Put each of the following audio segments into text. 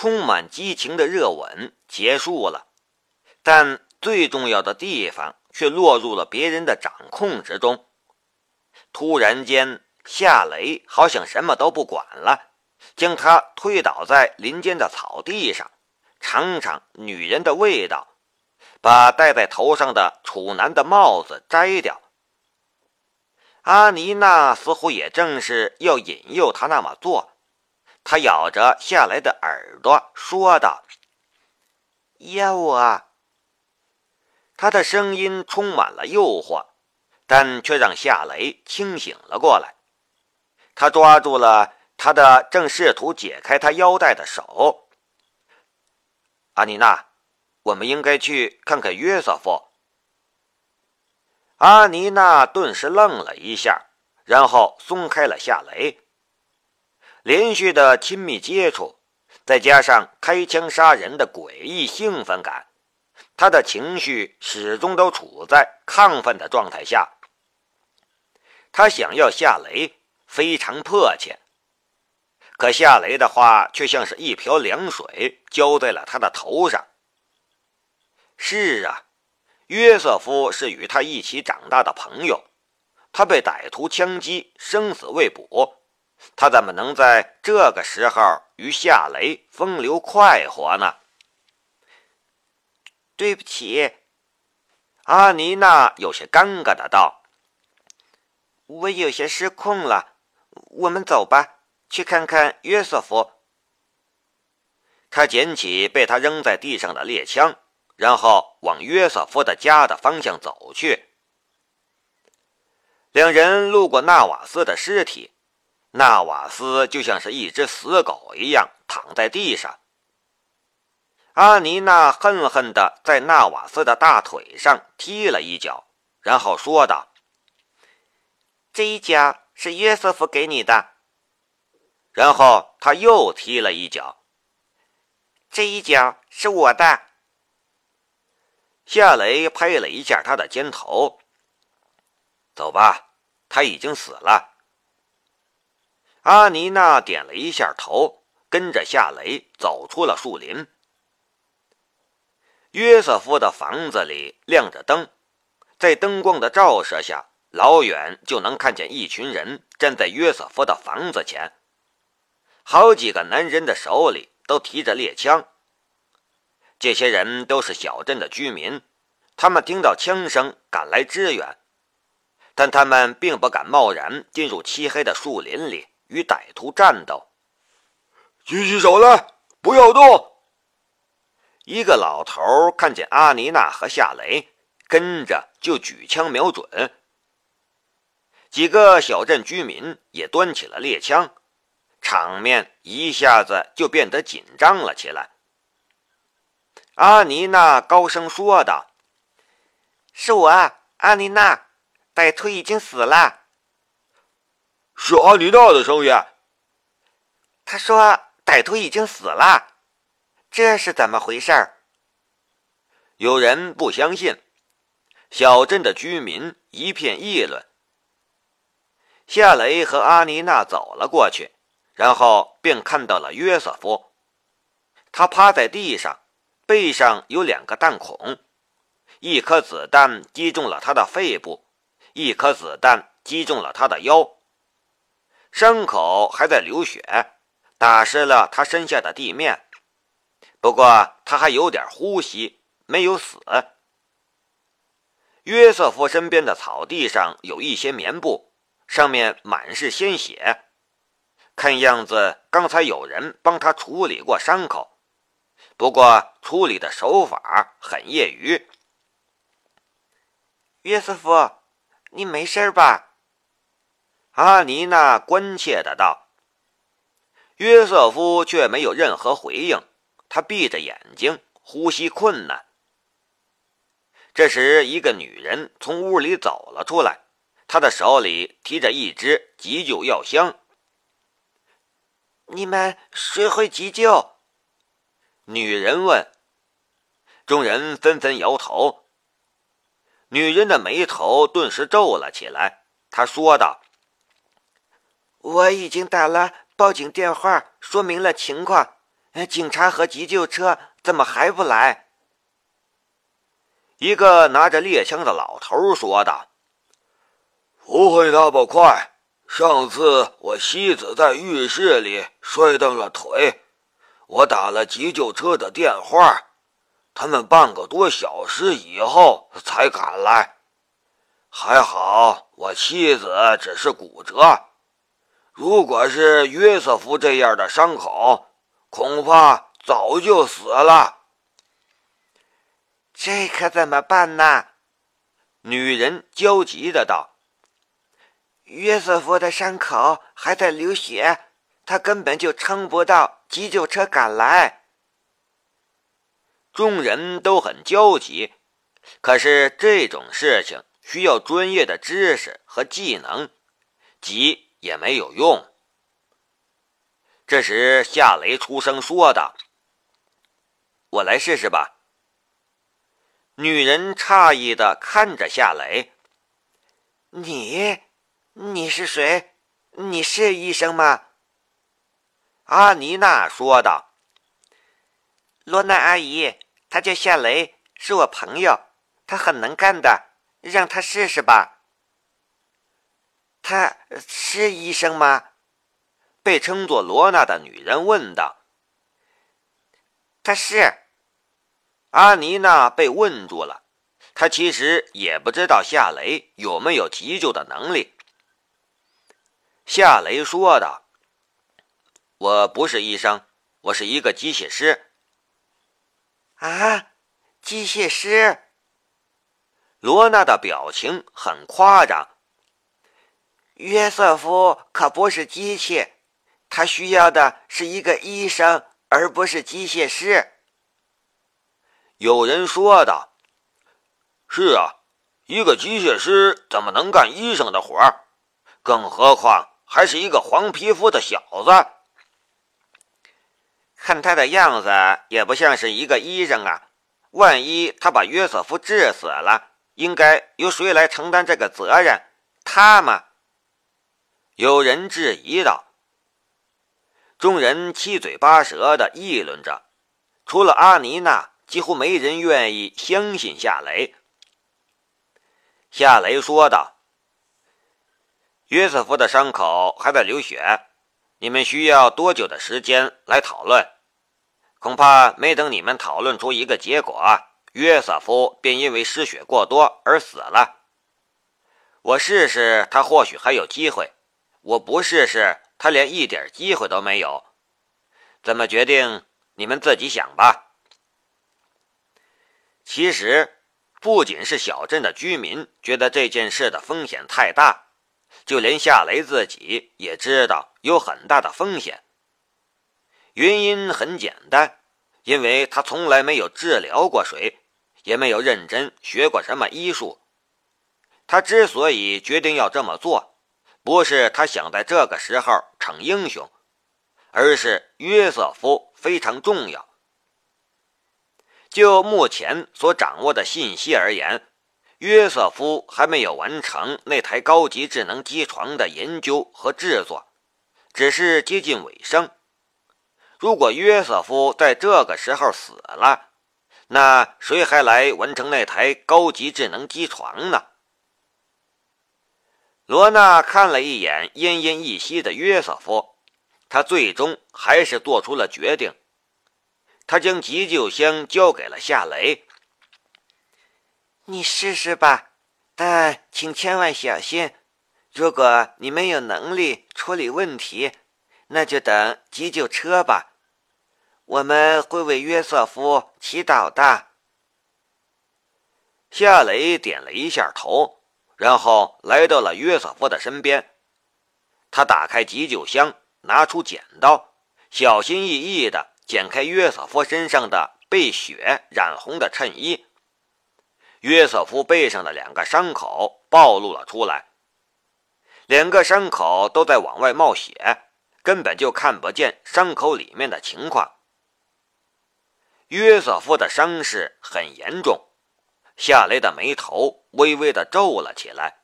充满激情的热吻结束了，但最重要的地方却落入了别人的掌控之中。突然间，夏雷好像什么都不管了，将他推倒在林间的草地上，尝尝女人的味道，把戴在头上的处男的帽子摘掉。阿妮娜似乎也正是要引诱他那么做。他咬着夏雷的耳朵说道：“要啊。”他的声音充满了诱惑，但却让夏雷清醒了过来。他抓住了他的正试图解开他腰带的手。阿妮娜，我们应该去看看约瑟夫。阿妮娜顿时愣了一下，然后松开了夏雷。连续的亲密接触，再加上开枪杀人的诡异兴奋感，他的情绪始终都处在亢奋的状态下。他想要夏雷，非常迫切。可夏雷的话却像是一瓢凉水浇在了他的头上。是啊，约瑟夫是与他一起长大的朋友，他被歹徒枪击，生死未卜。他怎么能在这个时候与夏雷风流快活呢？对不起，阿妮娜有些尴尬的道：“我有些失控了。我们走吧，去看看约瑟夫。”他捡起被他扔在地上的猎枪，然后往约瑟夫的家的方向走去。两人路过纳瓦斯的尸体。纳瓦斯就像是一只死狗一样躺在地上。阿妮娜恨恨地在纳瓦斯的大腿上踢了一脚，然后说道：“这一脚是约瑟夫给你的。”然后他又踢了一脚，“这一脚是我的。”夏雷拍了一下他的肩头，“走吧，他已经死了。”阿妮娜点了一下头，跟着夏雷走出了树林。约瑟夫的房子里亮着灯，在灯光的照射下，老远就能看见一群人站在约瑟夫的房子前。好几个男人的手里都提着猎枪。这些人都是小镇的居民，他们听到枪声赶来支援，但他们并不敢贸然进入漆黑的树林里。与歹徒战斗，举起手来，不要动！一个老头看见阿妮娜和夏雷，跟着就举枪瞄准。几个小镇居民也端起了猎枪，场面一下子就变得紧张了起来。阿妮娜高声说道：“是我，阿妮娜，歹徒已经死了。”是阿尼娜的声音。他说：“歹徒已经死了，这是怎么回事？”有人不相信，小镇的居民一片议论。夏雷和阿尼娜走了过去，然后便看到了约瑟夫。他趴在地上，背上有两个弹孔，一颗子弹击中了他的肺部，一颗子弹击中了他的腰。伤口还在流血，打湿了他身下的地面。不过他还有点呼吸，没有死。约瑟夫身边的草地上有一些棉布，上面满是鲜血，看样子刚才有人帮他处理过伤口，不过处理的手法很业余。约瑟夫，你没事吧？阿妮娜关切的道：“约瑟夫却没有任何回应，他闭着眼睛，呼吸困难。”这时，一个女人从屋里走了出来，她的手里提着一只急救药箱。“你们谁会急救？”女人问。众人纷纷摇头。女人的眉头顿时皱了起来，她说道。我已经打了报警电话，说明了情况，警察和急救车怎么还不来？一个拿着猎枪的老头说道：“不会那么快。上次我妻子在浴室里摔断了腿，我打了急救车的电话，他们半个多小时以后才赶来。还好我妻子只是骨折，如果是约瑟夫这样的伤口，恐怕早就死了。”这可怎么办呢？女人焦急的道：“约瑟夫的伤口还在流血，他根本就撑不到急救车赶来。”众人都很焦急，可是这种事情需要专业的知识和技能，急也没有用。这时，夏雷出声说道：“我来试试吧。”女人诧异的看着夏雷：“你，你是谁？你是医生吗？”阿妮娜说道：“罗娜阿姨，他叫夏雷，是我朋友，他很能干的，让他试试吧。”他是医生吗？被称作罗娜的女人问道：“他是。”阿妮娜被问住了，她其实也不知道夏雷有没有急救的能力。夏雷说道：“我不是医生，我是一个机械师。”啊，机械师！罗娜的表情很夸张。约瑟夫可不是机器，他需要的是一个医生，而不是机械师。有人说道：“是啊，一个机械师怎么能干医生的活儿？更何况还是一个黄皮肤的小子。看他的样子，也不像是一个医生啊！万一他把约瑟夫治死了，应该由谁来承担这个责任？他吗？”有人质疑道。众人七嘴八舌的议论着，除了阿妮娜。几乎没人愿意相信夏雷。夏雷说道：“约瑟夫的伤口还在流血，你们需要多久的时间来讨论？恐怕没等你们讨论出一个结果，约瑟夫便因为失血过多而死了。我试试，他或许还有机会；我不试试，他连一点机会都没有。怎么决定？你们自己想吧。”其实，不仅是小镇的居民觉得这件事的风险太大，就连夏雷自己也知道有很大的风险。原因很简单，因为他从来没有治疗过谁，也没有认真学过什么医术。他之所以决定要这么做，不是他想在这个时候逞英雄，而是约瑟夫非常重要。就目前所掌握的信息而言，约瑟夫还没有完成那台高级智能机床的研究和制作，只是接近尾声。如果约瑟夫在这个时候死了，那谁还来完成那台高级智能机床呢？罗娜看了一眼奄奄一息的约瑟夫，他最终还是做出了决定。他将急救箱交给了夏雷。你试试吧，但请千万小心。如果你没有能力处理问题，那就等急救车吧。我们会为约瑟夫祈祷的。夏雷点了一下头，然后来到了约瑟夫的身边。他打开急救箱，拿出剪刀，小心翼翼的。剪开约瑟夫身上的被血染红的衬衣，约瑟夫背上的两个伤口暴露了出来。两个伤口都在往外冒血，根本就看不见伤口里面的情况。约瑟夫的伤势很严重，夏雷的眉头微微的皱了起来。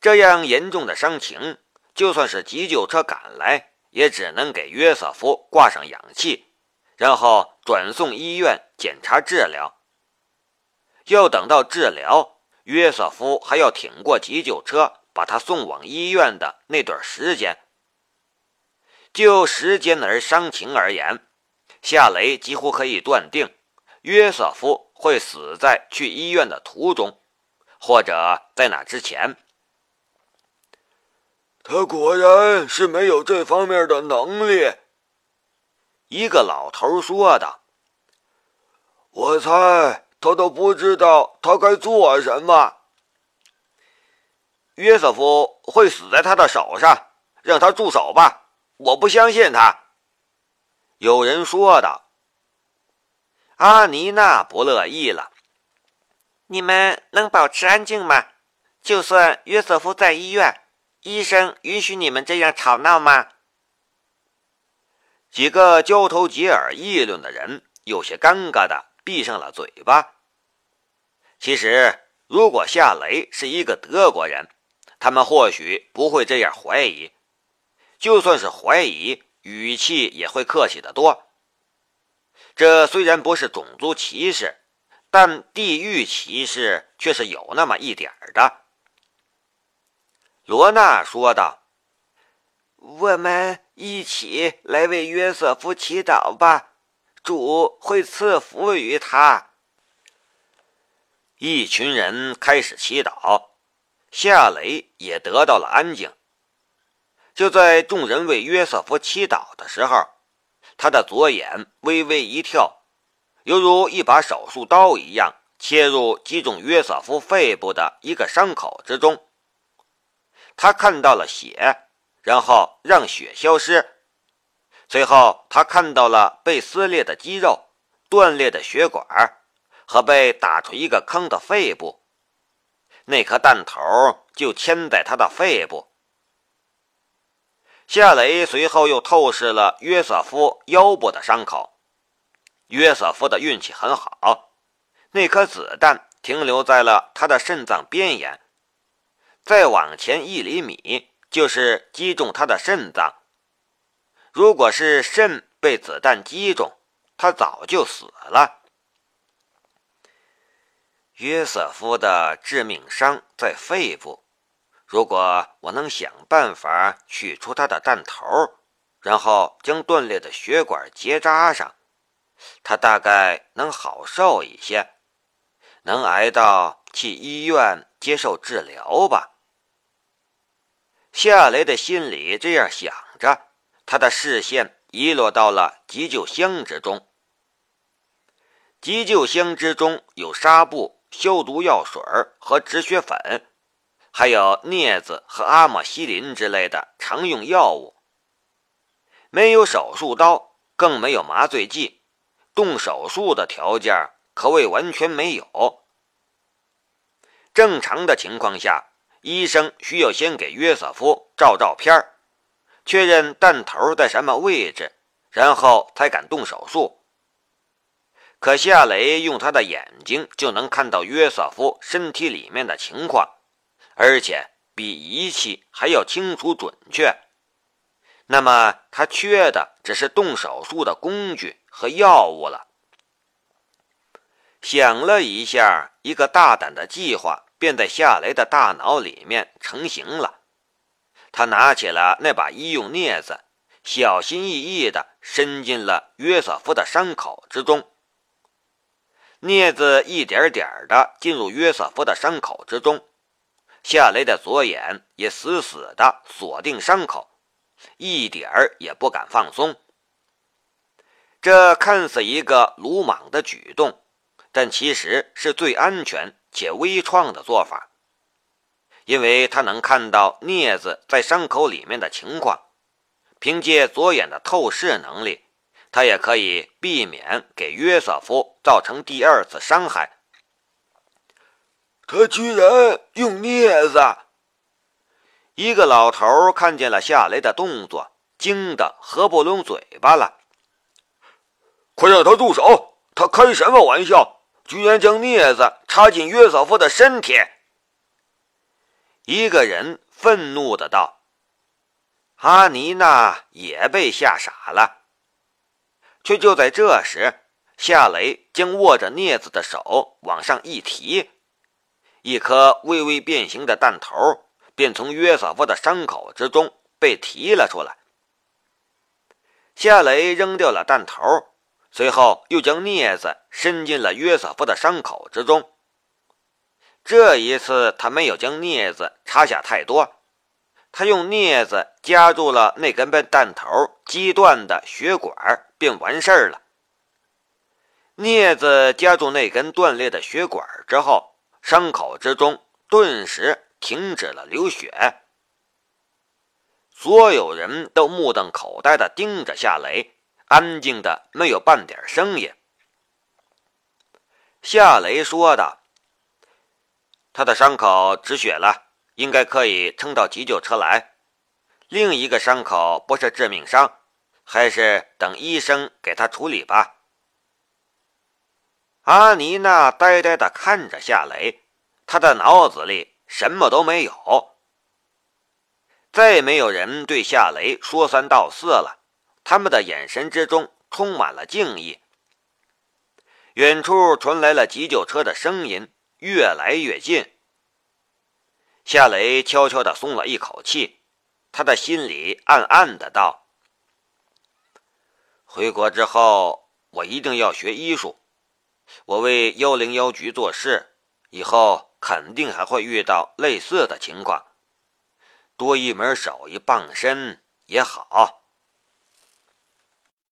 这样严重的伤情，就算是急救车赶来。也只能给约瑟夫挂上氧气，然后转送医院检查治疗。要等到治疗，约瑟夫还要挺过急救车把他送往医院的那段时间。就时间而伤情而言，夏雷几乎可以断定，约瑟夫会死在去医院的途中，或者在那之前。他果然是没有这方面的能力，一个老头说道。我猜他都不知道他该做什么。约瑟夫会死在他的手上，让他住手吧！我不相信他。有人说道。阿尼娜不乐意了。你们能保持安静吗？就算约瑟夫在医院。医生允许你们这样吵闹吗？几个交头接耳议论的人有些尴尬的闭上了嘴巴。其实，如果夏雷是一个德国人，他们或许不会这样怀疑；就算是怀疑，语气也会客气得多。这虽然不是种族歧视，但地域歧视却是有那么一点的。罗娜说道：“我们一起来为约瑟夫祈祷吧，主会赐福于他。”一群人开始祈祷，夏雷也得到了安静。就在众人为约瑟夫祈祷的时候，他的左眼微微一跳，犹如一把手术刀一样切入击中约瑟夫肺部的一个伤口之中。他看到了血，然后让血消失。随后，他看到了被撕裂的肌肉、断裂的血管和被打出一个坑的肺部。那颗弹头就嵌在他的肺部。夏雷随后又透视了约瑟夫腰部的伤口。约瑟夫的运气很好，那颗子弹停留在了他的肾脏边缘。再往前一厘米，就是击中他的肾脏。如果是肾被子弹击中，他早就死了。约瑟夫的致命伤在肺部，如果我能想办法取出他的弹头，然后将断裂的血管结扎上，他大概能好受一些，能挨到去医院接受治疗吧。夏雷的心里这样想着，他的视线移落到了急救箱之中。急救箱之中有纱布、消毒药水和止血粉，还有镊子和阿莫西林之类的常用药物。没有手术刀，更没有麻醉剂，动手术的条件可谓完全没有。正常的情况下。医生需要先给约瑟夫照照片确认弹头在什么位置，然后才敢动手术。可夏雷用他的眼睛就能看到约瑟夫身体里面的情况，而且比仪器还要清楚准确。那么他缺的只是动手术的工具和药物了。想了一下，一个大胆的计划。便在夏雷的大脑里面成型了。他拿起了那把医用镊子，小心翼翼地伸进了约瑟夫的伤口之中。镊子一点点地进入约瑟夫的伤口之中，夏雷的左眼也死死地锁定伤口，一点儿也不敢放松。这看似一个鲁莽的举动，但其实是最安全。且微创的做法，因为他能看到镊子在伤口里面的情况，凭借左眼的透视能力，他也可以避免给约瑟夫造成第二次伤害。他居然用镊子！一个老头看见了夏雷的动作，惊得合不拢嘴巴了。快让他住手！他开什么玩笑？居然将镊子插进约瑟夫的身体！一个人愤怒的道：“阿妮娜也被吓傻了。却就在这时，夏雷竟握着镊子的手往上一提，一颗微微变形的弹头便从约瑟夫的伤口之中被提了出来。夏雷扔掉了弹头，随后又将镊子伸进了约瑟夫的伤口之中。这一次，他没有将镊子插下太多，他用镊子夹住了那根被弹头击断的血管，便完事儿了。镊子夹住那根断裂的血管之后，伤口之中顿时停止了流血。所有人都目瞪口呆地盯着夏雷，安静的没有半点声音。夏雷说道。他的伤口止血了，应该可以撑到急救车来。另一个伤口不是致命伤，还是等医生给他处理吧。阿妮娜呆呆地看着夏雷，她的脑子里什么都没有。再没有人对夏雷说三道四了，他们的眼神之中充满了敬意。远处传来了急救车的声音。越来越近，夏雷悄悄地松了一口气，他的心里暗暗的道：“回国之后，我一定要学医术。我为幺零幺局做事，以后肯定还会遇到类似的情况，多一门手艺傍身也好。”